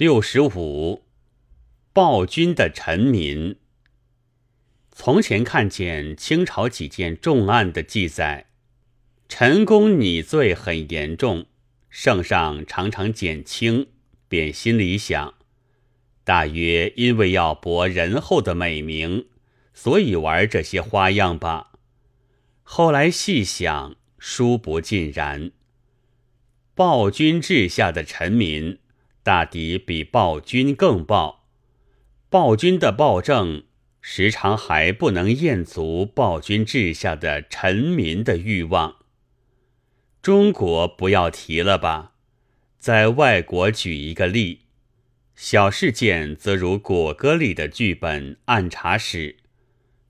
六十五，暴君的臣民。从前看见清朝几件重案的记载，陈公拟罪很严重，圣上常常减轻，便心里想，大约因为要博仁厚的美名，所以玩这些花样吧。后来细想，殊不尽然。暴君治下的臣民。大抵比暴君更暴，暴君的暴政时常还不能验足暴君治下的臣民的欲望。中国不要提了吧，在外国举一个例，小事件则如果戈里的剧本暗查使，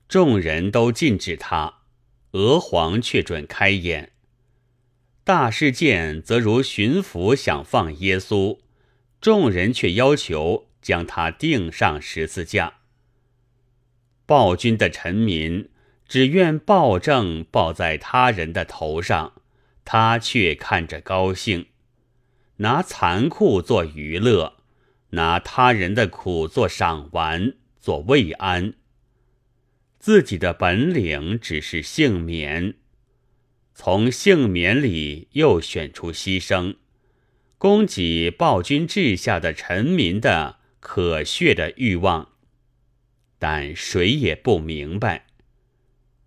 众人都禁止他，娥皇却准开演；大事件则如巡抚想放耶稣。众人却要求将他钉上十字架。暴君的臣民只愿暴政报在他人的头上，他却看着高兴，拿残酷做娱乐，拿他人的苦做赏玩，做慰安。自己的本领只是幸免，从幸免里又选出牺牲。供给暴君治下的臣民的可血的欲望，但谁也不明白。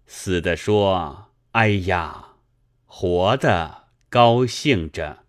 死的说：“哎呀！”活的高兴着。